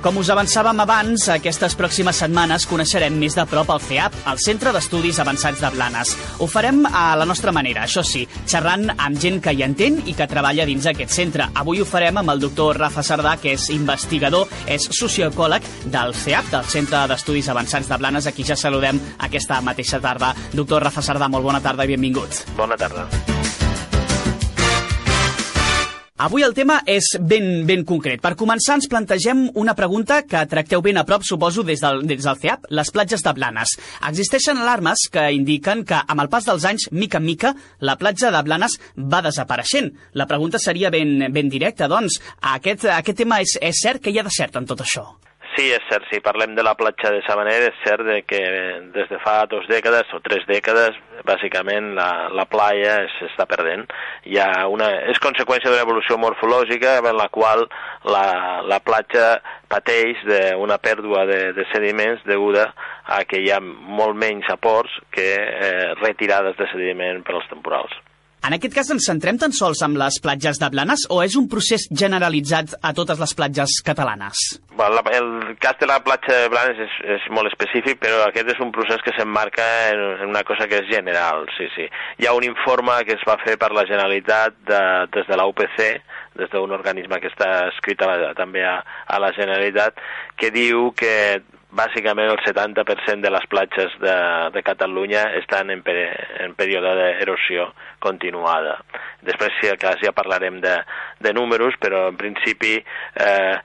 Com us avançàvem abans, aquestes pròximes setmanes coneixerem més de prop el CEAP, el Centre d'Estudis Avançats de Blanes. Ho farem a la nostra manera, això sí, xerrant amb gent que hi entén i que treballa dins aquest centre. Avui ho farem amb el doctor Rafa Sardà, que és investigador, és socioecòleg del CEAP, del Centre d'Estudis Avançats de Blanes, a qui ja saludem aquesta mateixa tarda. Doctor Rafa Sardà, molt bona tarda i benvingut. Bona tarda. Avui el tema és ben, ben concret. Per començar, ens plantegem una pregunta que tracteu ben a prop, suposo, des del, des del CEAP, les platges de Blanes. Existeixen alarmes que indiquen que, amb el pas dels anys, mica en mica, la platja de Blanes va desapareixent. La pregunta seria ben, ben directa, doncs. Aquest, aquest tema és, és cert que hi ha de cert en tot això? Sí, és cert, si parlem de la platja de Sabaner, és cert de que des de fa dues dècades o tres dècades, bàsicament la, la playa s'està perdent. Hi ha una, és conseqüència d'una evolució morfològica en la qual la, la platja pateix d'una pèrdua de, de sediments deguda a que hi ha molt menys aports que eh, retirades de sediment per als temporals. En aquest cas ens centrem tan sols amb les platges de Blanes o és un procés generalitzat a totes les platges catalanes? Bueno, la, el cas de la platja de Blanes és, és molt específic, però aquest és un procés que s'emmarca en, en una cosa que és general, sí, sí. Hi ha un informe que es va fer per la Generalitat de, des de la UPC, des d'un organisme que està escrit a la, també a, a la Generalitat, que diu que bàsicament el 70% de les platges de, de Catalunya estan en, peri en període d'erosió continuada. Després, si cas, ja parlarem de, de números, però en principi eh,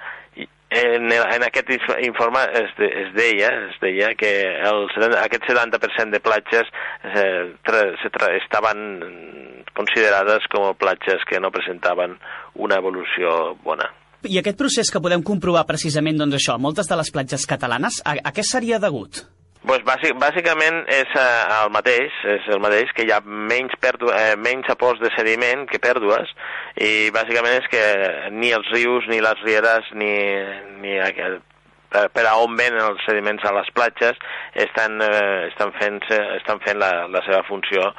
en, en aquest informe es, de, es deia es deia que el, aquest 70% de platges eh, tra, se tra, estaven considerades com a platges que no presentaven una evolució bona. I aquest procés que podem comprovar precisament, doncs això, moltes de les platges catalanes, a, a què seria degut? Pues bàsic, bàsicament és eh, el mateix, és el mateix, que hi ha menys, pèrdua, eh, menys aports de sediment que pèrdues, i bàsicament és que ni els rius, ni les rieres, ni, ni aquest, per, per a on venen els sediments a les platges estan, eh, estan fent, estan fent la, la seva funció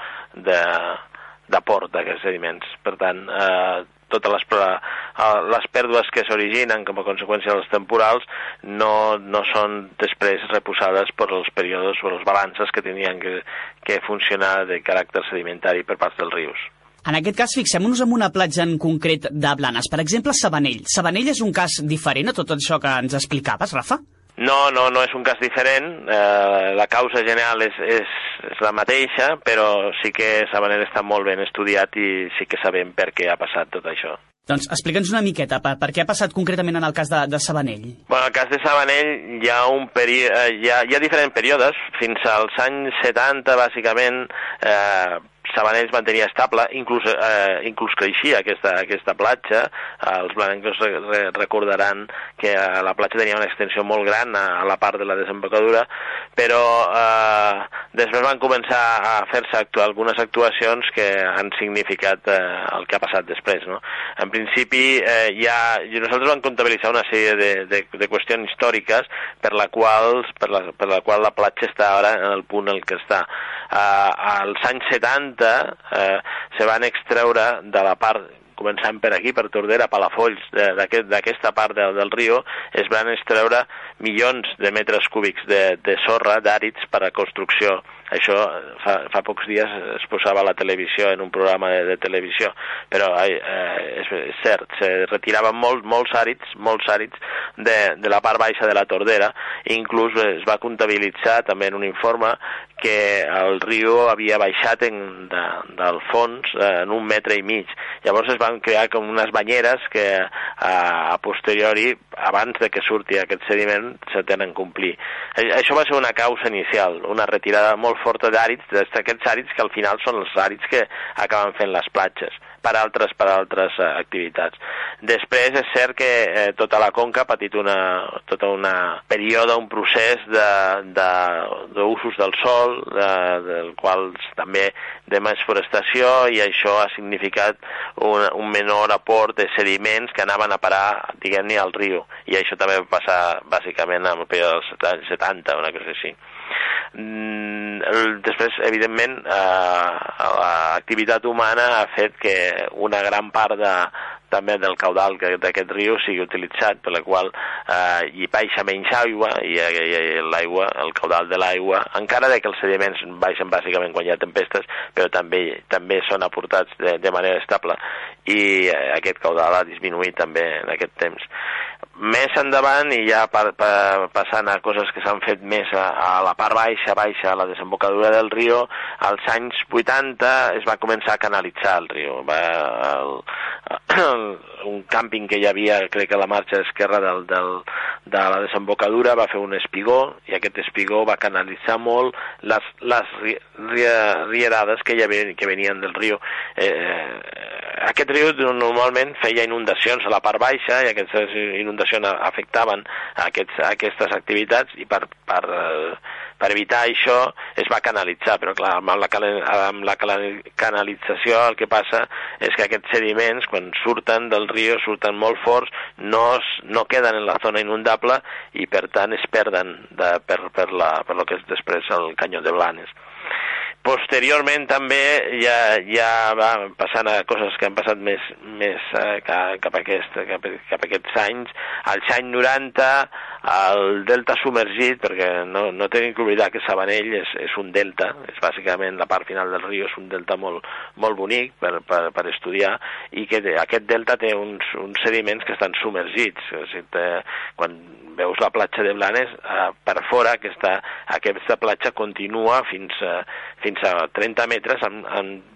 d'aport d'aquests sediments. Per tant, eh, totes les, uh, les pèrdues que s'originen com a conseqüència dels temporals no, no són després reposades per els períodes o les balances que tenien que, que funcionar de caràcter sedimentari per part dels rius. En aquest cas, fixem-nos en una platja en concret de Blanes, per exemple, Sabanell. Sabanell és un cas diferent a tot això que ens explicaves, Rafa? No, no, no és un cas diferent. Eh, la causa general és, és, és la mateixa, però sí que Sabanell està molt ben estudiat i sí que sabem per què ha passat tot això. Doncs explica'ns una miqueta, per, per què ha passat concretament en el cas de, de Sabanell? Bueno, en el cas de Sabanell hi ha, un peri eh, hi, ha, hi ha diferents períodes. Fins als anys 70, bàsicament, eh, Sabanell es mantenia estable, inclús, eh, inclús creixia aquesta, aquesta platja. Els blanencs re recordaran que eh, la platja tenia una extensió molt gran a, a la part de la desembocadura, però eh, després van començar a fer-se actu algunes actuacions que han significat eh, el que ha passat després. No? En principi, eh, ja, nosaltres vam comptabilitzar una sèrie de, de, de qüestions històriques per la, qual, per, la, per la qual la platja està ara en el punt en què està. Eh, als anys 70 eh, se van extreure de la part començant per aquí, per Tordera, Palafolls, d'aquesta aquest, part del, del riu, es van extreure milions de metres cúbics de, de sorra, d'àrids, per a construcció. Això fa, fa pocs dies es posava a la televisió, en un programa de, de televisió, però eh, és, és cert, se retiraven molt, molts àrids, molts àrids de, de la part baixa de la Tordera, i inclús es va comptabilitzar també en un informe que el riu havia baixat en, de, del fons eh, en un metre i mig. Llavors es van crear com unes banyeres que a, a posteriori, abans de que surti aquest sediment, se tenen a complir. Això va ser una causa inicial, una retirada molt forta d'àrids, d'aquests àrids que al final són els àrids que acaben fent les platges per altres, per altres uh, activitats. Després és cert que eh, tota la conca ha patit una, tota una període, un procés d'usos de, de, del sol, de, del qual també de més forestació i això ha significat un, un menor aport de sediments que anaven a parar, diguem-ne, al riu. I això també va passar bàsicament en el període dels anys 70, una cosa així. Mm, després, evidentment, eh, l'activitat humana ha fet que una gran part de, també del caudal d'aquest riu sigui utilitzat, per la qual eh, hi baixa menys aigua i, i, i l'aigua, el caudal de l'aigua, encara que els sediments baixen bàsicament quan hi ha tempestes, però també també són aportats de, de manera estable i eh, aquest caudal ha disminuït també en aquest temps. Més endavant, i ja pa, pa, passant a coses que s'han fet més a, a la part baixa, baixa, a la desembocadura del riu, als anys 80 es va començar a canalitzar el riu. Va, el, el, un càmping que hi havia, crec que a la marxa esquerra del, del, de la desembocadura, va fer un espigó, i aquest espigó va canalitzar molt les, les ri, ri, rierades que, hi havia, que venien del riu. Eh, aquest riu normalment feia inundacions a la part baixa, i aquestes inundacions afectaven aquests, aquestes activitats i per, per, per evitar això es va canalitzar, però clar, amb la, amb la canalització el que passa és que aquests sediments, quan surten del riu, surten molt forts, no, no queden en la zona inundable i per tant es perden de, per, per, la, per lo que és després el canyó de Blanes. Posteriorment també ja, ja va passant a coses que han passat més, més eh, cap, cap, aquest, cap, cap aquests anys. Als anys 90 el delta submergit, perquè no, no tenim que oblidar que Sabanell és, és un delta, és bàsicament la part final del riu, és un delta molt, molt bonic per, per, per estudiar, i que aquest delta té uns, uns sediments que estan submergits. O sigui, té, quan veus la platja de Blanes, eh, per fora aquesta, aquesta platja continua fins, eh, fins a 30 metres amb, amb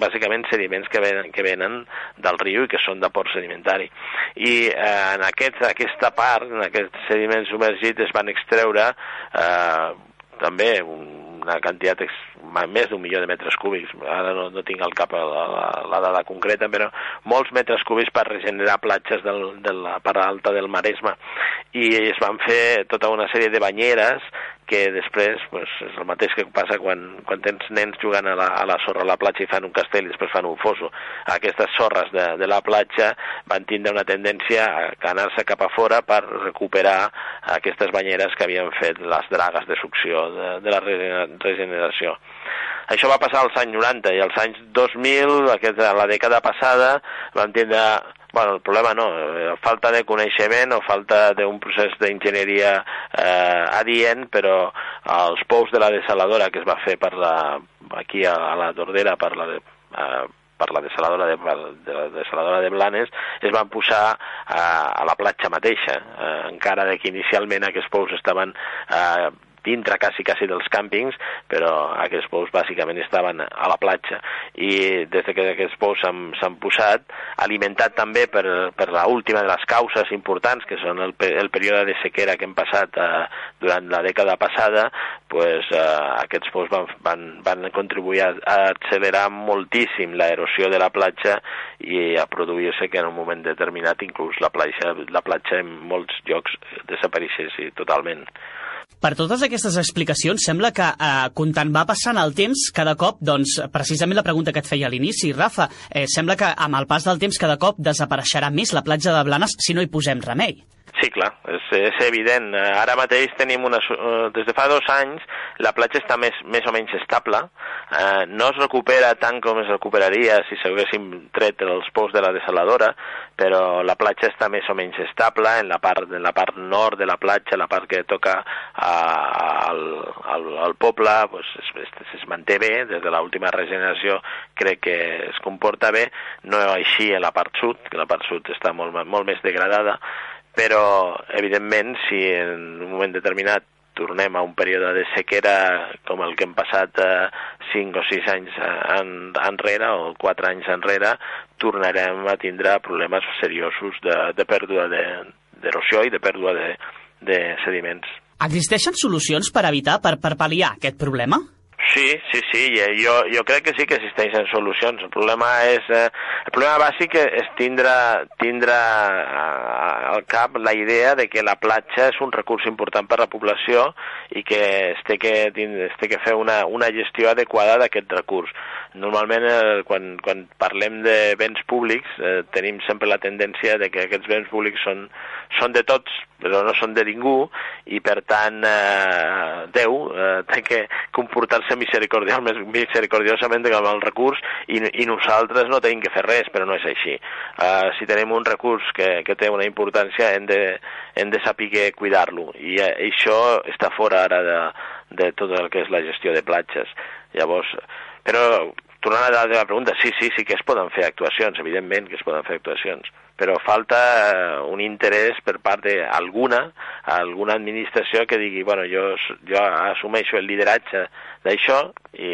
bàsicament sediments que venen, que venen del riu i que són de port sedimentari. I eh, en aquest, aquesta part, en aquest sediment submergit, es van extreure eh, també una quantitat més d'un milió de metres cúbics, ara no, no tinc al cap la, la, la dada concreta, però molts metres cúbics per regenerar platges del, de la part alta del Maresme. I es van fer tota una sèrie de banyeres que després pues, és el mateix que passa quan, quan tens nens jugant a la, a la sorra a la platja i fan un castell i després fan un foso. Aquestes sorres de, de la platja van tindre una tendència a anar-se cap a fora per recuperar aquestes banyeres que havien fet les dragues de succió de, de la regeneració. Això va passar als anys 90 i als anys 2000, aquest, la dècada passada, van tindre bueno, el problema no, eh, falta de coneixement o falta d'un procés d'enginyeria eh, adient, però els pous de la desaladora que es va fer per la, aquí a, a la Tordera per la, de, eh, per la desaladora de, de la desaladora de Blanes es van posar a, a la platja mateixa, eh, encara que inicialment aquests pous estaven eh, dintre quasi, quasi dels càmpings, però aquests pous bàsicament estaven a la platja. I des que aquests pous s'han posat, alimentat també per, per la última de les causes importants, que són el, el període de sequera que hem passat eh, durant la dècada passada, pues, eh, aquests pous van, van, van contribuir a, a accelerar moltíssim l'erosió de la platja i a produir-se que en un moment determinat inclús la platja, la platja en molts llocs desapareixés totalment. Per totes aquestes explicacions, sembla que eh, comptant va passant el temps, cada cop, doncs, precisament la pregunta que et feia a l'inici, Rafa, eh, sembla que amb el pas del temps cada cop desapareixerà més la platja de Blanes si no hi posem remei. Sí, clar, és, és evident. Eh, ara mateix tenim una... Eh, des de fa dos anys la platja està més, més o menys estable, eh, no es recupera tant com es recuperaria si s'haguéssim tret els pous de la desaladora, però la platja està més o menys estable. En la part, en la part nord de la platja, la part que toca a, al, al, al poble, pues, es, es, es manté bé, des de l'última regeneració crec que es comporta bé, no així en la part sud, que la part sud està molt, molt més degradada, però evidentment si en un moment determinat tornem a un període de sequera com el que hem passat eh, 5 o 6 anys en, enrere o 4 anys enrere, tornarem a tindre problemes seriosos de, de pèrdua d'erosió de, i de pèrdua de, de sediments. Existeixen solucions per evitar, per, per pal·liar aquest problema? Sí, sí, sí, jo, jo crec que sí que existeixen solucions. El problema és... Eh, el problema bàsic és tindre, tindre eh, al cap la idea de que la platja és un recurs important per a la població i que es té que, es té que fer una, una gestió adequada d'aquest recurs. Normalment, eh, quan, quan parlem de béns públics, eh, tenim sempre la tendència de que aquests béns públics són, són de tots, però no són de ningú, i per tant eh, Déu eh, té que comportar-se misericordiosament, misericordiosament amb el recurs i, i nosaltres no tenim que fer res, però no és així. Uh, si tenim un recurs que, que té una importància hem de, hem de saber cuidar-lo i uh, això està fora ara de, de tot el que és la gestió de platges. Llavors, però tornant a la teva pregunta, sí, sí, sí que es poden fer actuacions, evidentment que es poden fer actuacions, però falta eh, un interès per part d'alguna, alguna administració que digui, bueno, jo, jo assumeixo el lideratge d'això i,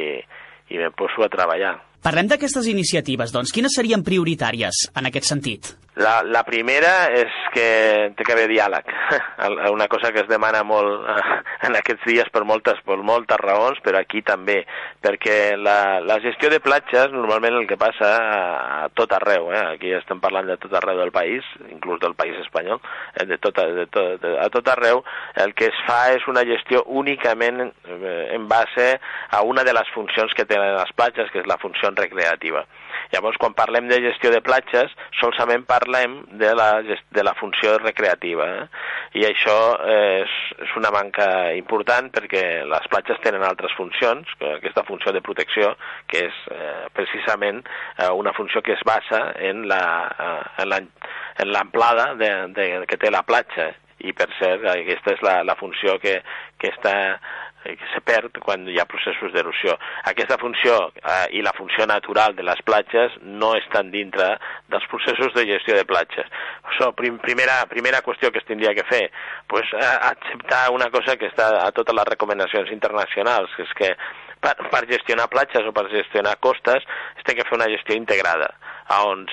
i me poso a treballar. Parlem d'aquestes iniciatives, doncs. Quines serien prioritàries en aquest sentit? La, la primera és que té que haver diàleg, una cosa que es demana molt eh, en aquests dies per moltes, per moltes raons, però aquí també, perquè la, la gestió de platges normalment el que passa a tot arreu, eh? aquí estem parlant de tot arreu del país, inclús del país espanyol, eh, de tot, de tot, de, a tot arreu, el que es fa és una gestió únicament eh, en base a una de les funcions que tenen les platges, que és la funció recreativa. Llavors, quan parlem de gestió de platges, solament parlem de la, de la funció recreativa. Eh? I això és, és una manca important perquè les platges tenen altres funcions, aquesta funció de protecció, que és eh, precisament eh, una funció que es basa en la, eh, en l'amplada de, de, que té la platja i per cert aquesta és la, la funció que, que està que se perd quan hi ha processos d'erosió. Aquesta funció eh, i la funció natural de les platges no estan dintre dels processos de gestió de platges. So, prim, primera, primera qüestió que es tindria que fer, pues, eh, acceptar una cosa que està a totes les recomanacions internacionals, que és que per, per gestionar platges o per gestionar costes es té que fer una gestió integrada on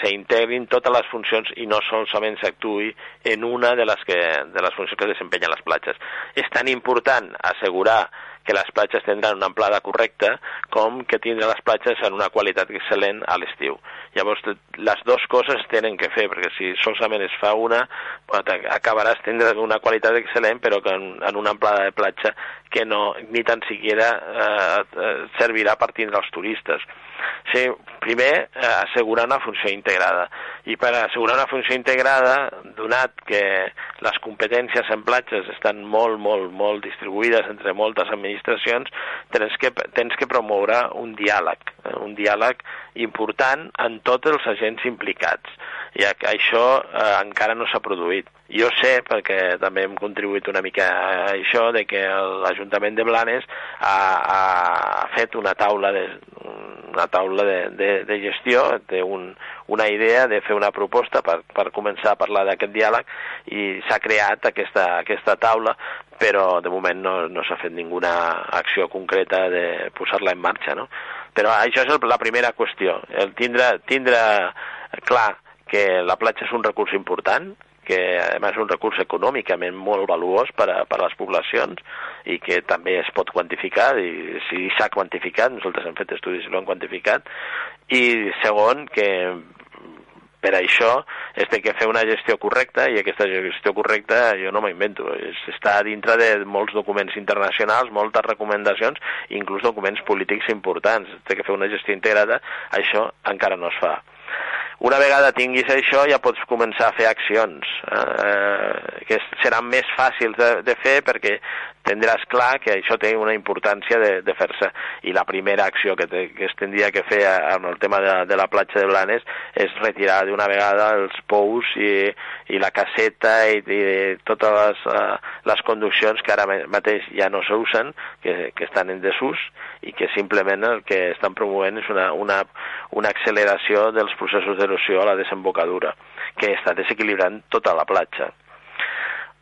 s'integrin totes les funcions i no solament s'actuï en una de les, que, de les funcions que desempenyen les platges. És tan important assegurar que les platges tindran una amplada correcta com que tindran les platges en una qualitat excel·lent a l'estiu. Llavors, les dues coses tenen que fer, perquè si solament es fa una, acabaràs tindràs una qualitat excel·lent, però que en, en una amplada de platja que no, ni tan siquiera eh, eh servirà per tindre els turistes. Sí, primer, eh, assegurar una funció integrada. I per assegurar una funció integrada, donat que les competències en platges estan molt, molt, molt distribuïdes entre moltes administracions, tens que, tens que promoure un diàleg, eh, un diàleg important en tots els agents implicats. I això eh, encara no s'ha produït. Jo sé, perquè també hem contribuït una mica a això, de que l'Ajuntament de Blanes ha, ha fet una taula de, una taula de, de, de gestió, té un, una idea de fer una proposta per, per començar a parlar d'aquest diàleg i s'ha creat aquesta, aquesta taula, però de moment no, no s'ha fet ninguna acció concreta de posar-la en marxa. No? Però això és la primera qüestió, el tindre, tindre clar que la platja és un recurs important, que a més és un recurs econòmicament molt valuós per a, per a les poblacions i que també es pot quantificar i si s'ha quantificat, nosaltres hem fet estudis i l'hem quantificat i segon que per això es té que fer una gestió correcta i aquesta gestió correcta jo no m'invento, està dintre de molts documents internacionals, moltes recomanacions, inclús documents polítics importants, es té que fer una gestió integrada, això encara no es fa. Una vegada tinguis això ja pots començar a fer accions eh, que seran més fàcils de, de fer perquè tindràs clar que això té una importància de, de fer-se. I la primera acció que, te, que es tindria que fer amb el tema de, de la platja de Blanes és retirar d'una vegada els pous i, i la caseta i, i totes les, uh, les conduccions que ara mateix ja no s'usen, que, que estan en desús i que simplement el que estan promovent és una, una, una acceleració dels processos d'erosió a la desembocadura, que està desequilibrant tota la platja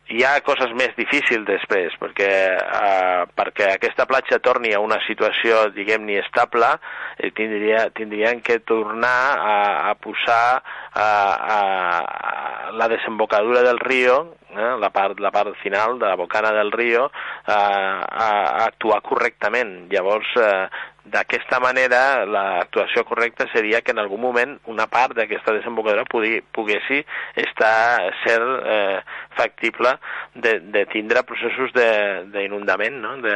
hi ha coses més difícils després, perquè eh, perquè aquesta platja torni a una situació, diguem-ne, estable, eh, tindria, tindrien que tornar a, a posar a, a, a la desembocadura del riu, eh, la, part, la part final de la bocana del riu, eh, a, a actuar correctament. Llavors, eh, D'aquesta manera, l'actuació correcta seria que en algun moment una part d'aquesta desembocadura pugui, poguessi estar, ser eh, factible de, de tindre processos d'inundament, no? de,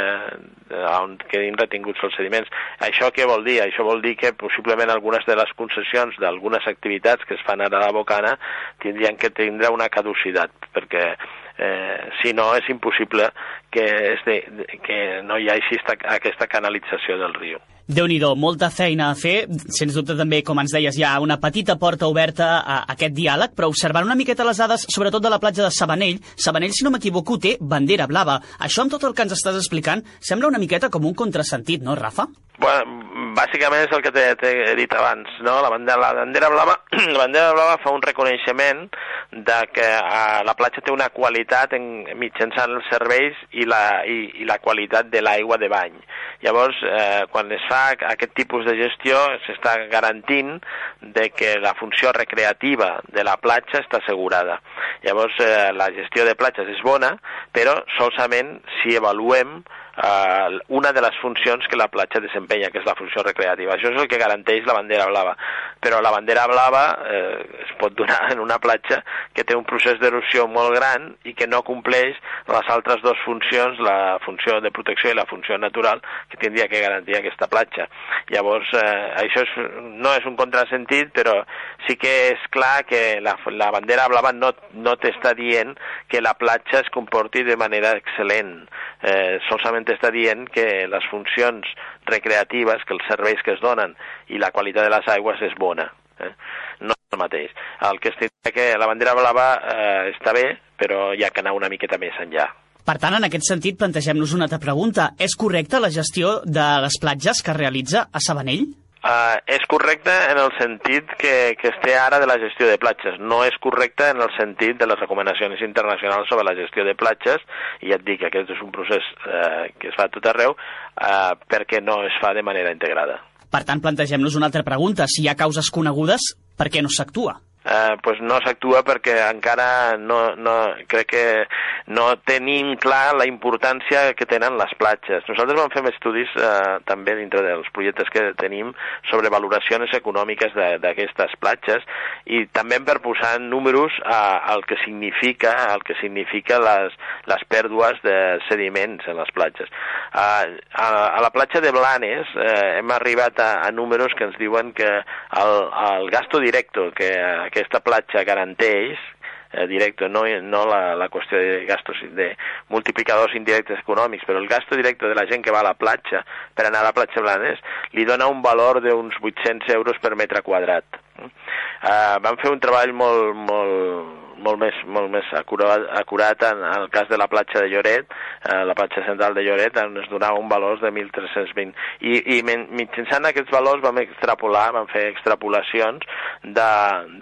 de, on quedin retinguts els sediments. Això què vol dir? Això vol dir que possiblement algunes de les concessions d'algunes activitats que es fan ara a la Bocana tindrien que tindre una caducitat, perquè Eh, si no, és impossible que, és de, que no hi hagi esta, aquesta canalització del riu déu nhi molta feina a fer. Sens dubte també, com ens deies, hi ha una petita porta oberta a aquest diàleg, però observant una miqueta les dades, sobretot de la platja de Sabanell, Sabanell, si no m'equivoco, té bandera blava. Això, amb tot el que ens estàs explicant, sembla una miqueta com un contrasentit, no, Rafa? Bueno, bàsicament és el que t'he dit abans, no? La bandera, la bandera blava, la bandera blava fa un reconeixement de que eh, la platja té una qualitat en, mitjançant els serveis i la, i, i la qualitat de l'aigua de bany. Llavors, eh, quan es fa aquest tipus de gestió, s'està garantint de que la funció recreativa de la platja està assegurada. Llavors, eh, la gestió de platges és bona, però solament si avaluem eh, una de les funcions que la platja desempenya, que és la funció recreativa. Això és el que garanteix la bandera blava. Però la bandera blava eh, es pot donar en una platja que té un procés d'erosió molt gran i que no compleix les altres dues funcions, la funció de protecció i la funció natural, que tindria que garantir aquesta platja. Llavors, eh, això és, no és un contrasentit, però sí que és clar que la, la bandera blava no, no t'està dient que la platja es comporti de manera excel·lent. Eh, solament simplement està dient que les funcions recreatives, que els serveis que es donen i la qualitat de les aigües és bona. Eh? No és el mateix. El que estic que la bandera blava eh, està bé, però hi ha que anar una miqueta més enllà. Per tant, en aquest sentit, plantegem-nos una altra pregunta. És correcta la gestió de les platges que realitza a Sabanell? Uh, és correcte en el sentit que, que es té ara de la gestió de platges. No és correcte en el sentit de les recomanacions internacionals sobre la gestió de platges, i ja et dic que aquest és un procés uh, que es fa a tot arreu, uh, perquè no es fa de manera integrada. Per tant, plantegem-nos una altra pregunta. Si hi ha causes conegudes, per què no s'actua? Eh, pues no s'actua perquè encara no, no, crec que no tenim clar la importància que tenen les platges. Nosaltres vam fer estudis eh, també dintre dels projectes que tenim sobre valoracions econòmiques d'aquestes platges i també per posar números al que significa el que significa les, les pèrdues de sediments en les platges. A, a, a la platja de Blanes eh, hem arribat a, a números que ens diuen que el, el gasto directo que aquesta platja garanteix eh, directe, no, no la, la qüestió de gastos de multiplicadors indirectes econòmics, però el gasto directe de la gent que va a la platja per anar a la platja Blanes li dona un valor d'uns 800 euros per metre quadrat. Uh, vam fer un treball molt, molt, molt més, molt més acurat, acurat en, en el cas de la platja de Lloret, eh, la platja central de Lloret, on es donava un valor de 1.320. I, i mitjançant aquests valors vam extrapolar, vam fer extrapolacions de,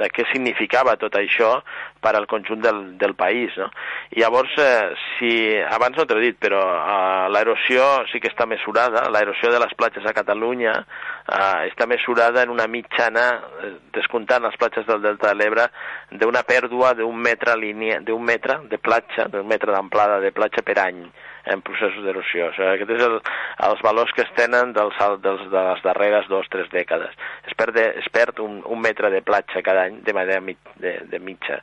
de què significava tot això per al conjunt del, del país. No? I llavors, eh, si, abans no t'ho he dit, però eh, l'erosió sí que està mesurada, l'erosió de les platges a Catalunya eh, està mesurada en una mitjana, eh, descomptant les platges del Delta de l'Ebre, d'una pèrdua d'un metre, línia, metre de platja, d'un metre d'amplada de platja per any en processos d'erosió. O sigui, aquest és el, els valors que es tenen dels, dels, de les darreres dues o tres dècades. Es perd, es perd un, un metre de platja cada any de manera mit, de, de mitja.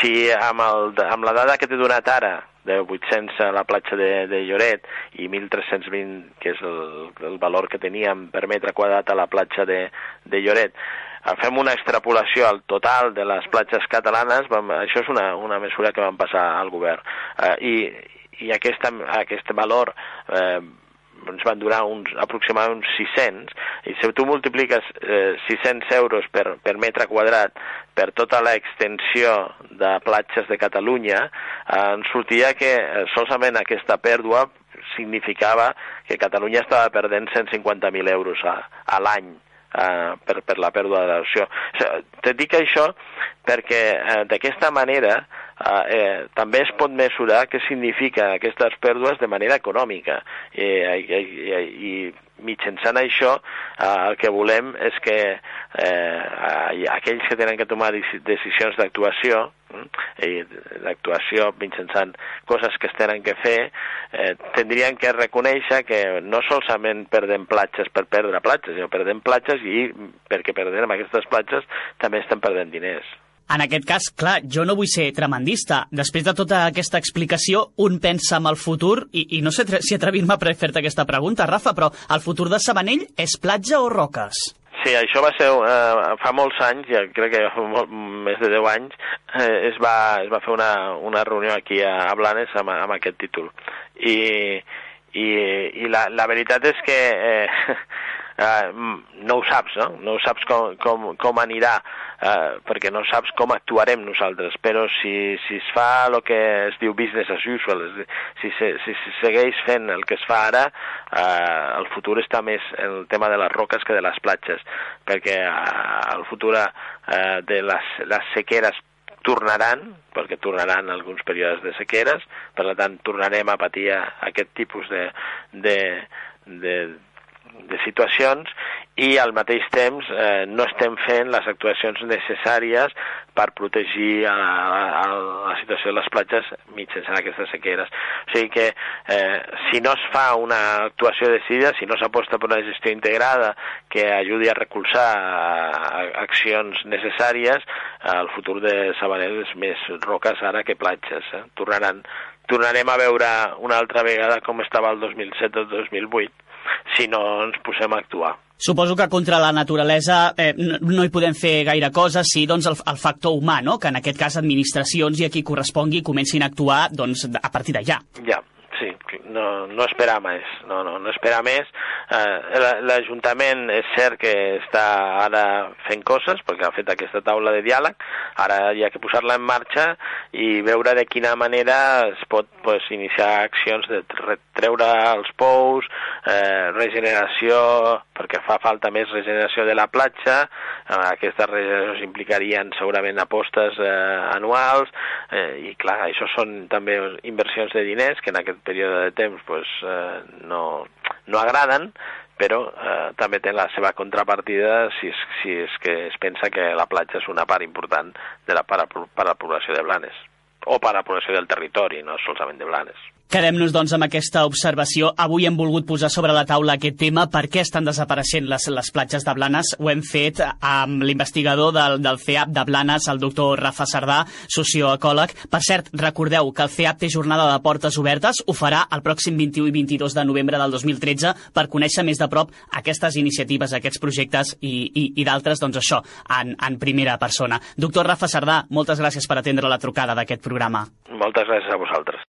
Si amb, el, amb la dada que t'he donat ara, de 800 a la platja de, de Lloret i 1.320, que és el, el valor que teníem per metre quadrat a la platja de, de Lloret, fem una extrapolació al total de les platges catalanes, vam, això és una, una mesura que vam passar al govern. Eh, i, i aquesta, aquest valor eh, ens van durar uns, aproximadament uns 600, i si tu multipliques eh, 600 euros per, per metre quadrat per tota l'extensió de platges de Catalunya, eh, ens sortia que eh, solament aquesta pèrdua significava que Catalunya estava perdent 150.000 euros a, a l'any eh, per, per la pèrdua de l'erosió. O sigui, te dic això perquè eh, d'aquesta manera eh, eh, també es pot mesurar què significa aquestes pèrdues de manera econòmica eh, i, i, i mitjançant això eh, el que volem és que eh, aquells que tenen que tomar decisions d'actuació i d'actuació mitjançant coses que es tenen que fer, eh, tindrien que reconèixer que no solament perdem platges per perdre platges, sinó perdem platges i perquè perdem aquestes platges també estem perdent diners. En aquest cas, clar, jo no vull ser tremendista. Després de tota aquesta explicació, un pensa en el futur, i, i no sé si atrevir-me a fer-te aquesta pregunta, Rafa, però el futur de Sabanell és platja o roques? Sí, això va ser eh, fa molts anys, ja crec que molt, més de 10 anys, eh, es, va, es va fer una, una reunió aquí a, a Blanes amb, amb aquest títol. I, i, i la, la veritat és que eh, eh, no ho saps, no? No saps com, com, com anirà, eh, perquè no saps com actuarem nosaltres, però si, si es fa el que es diu business as usual, si, si, si, si segueix fent el que es fa ara, eh, el futur està més en el tema de les roques que de les platges, perquè eh, el futur eh, de les, les sequeres tornaran, perquè tornaran alguns períodes de sequeres, per tant tornarem a patir aquest tipus de, de, de, de situacions i al mateix temps eh, no estem fent les actuacions necessàries per protegir a, a, a la situació de les platges mitjançant aquestes sequeres. O sigui que eh, si no es fa una actuació decidida, si no s'aposta per una gestió integrada que ajudi a recolzar a, accions necessàries, el futur de Sabanell és més roques ara que platges. Eh? Tornaran, tornarem a veure una altra vegada com estava el 2007 o el 2008 si no ens posem a actuar. Suposo que contra la naturalesa eh, no, hi podem fer gaire cosa si doncs, el, el factor humà, no? que en aquest cas administracions i a qui correspongui comencin a actuar doncs, a partir d'allà. Ja, sí, no, no esperar més, no, no, no esperar més. Eh, L'Ajuntament és cert que està ara fent coses, perquè ha fet aquesta taula de diàleg, ara hi ha que posar-la en marxa i veure de quina manera es pot pues, iniciar accions de treure els pous, eh, regeneració, perquè fa falta més regeneració de la platja, eh, aquestes regeneracions implicarien segurament apostes eh, anuals, eh, i clar, això són també inversions de diners que en aquest període de temps pues, eh, no, no agraden, però eh, també té la seva contrapartida si és, si és que es pensa que la platja és una part important de la, per, a, per a la població de Blanes o per a la població del territori, no solament de Blanes. Quedem-nos, doncs, amb aquesta observació. Avui hem volgut posar sobre la taula aquest tema. Per què estan desapareixent les, les platges de Blanes? Ho hem fet amb l'investigador del, del CEAP de Blanes, el doctor Rafa Sardà, socioecòleg. Per cert, recordeu que el CEAP té jornada de portes obertes. Ho farà el pròxim 21 i 22 de novembre del 2013 per conèixer més de prop aquestes iniciatives, aquests projectes i, i, i d'altres, doncs això, en, en primera persona. Doctor Rafa Sardà, moltes gràcies per atendre la trucada d'aquest programa. Moltes gràcies a vosaltres.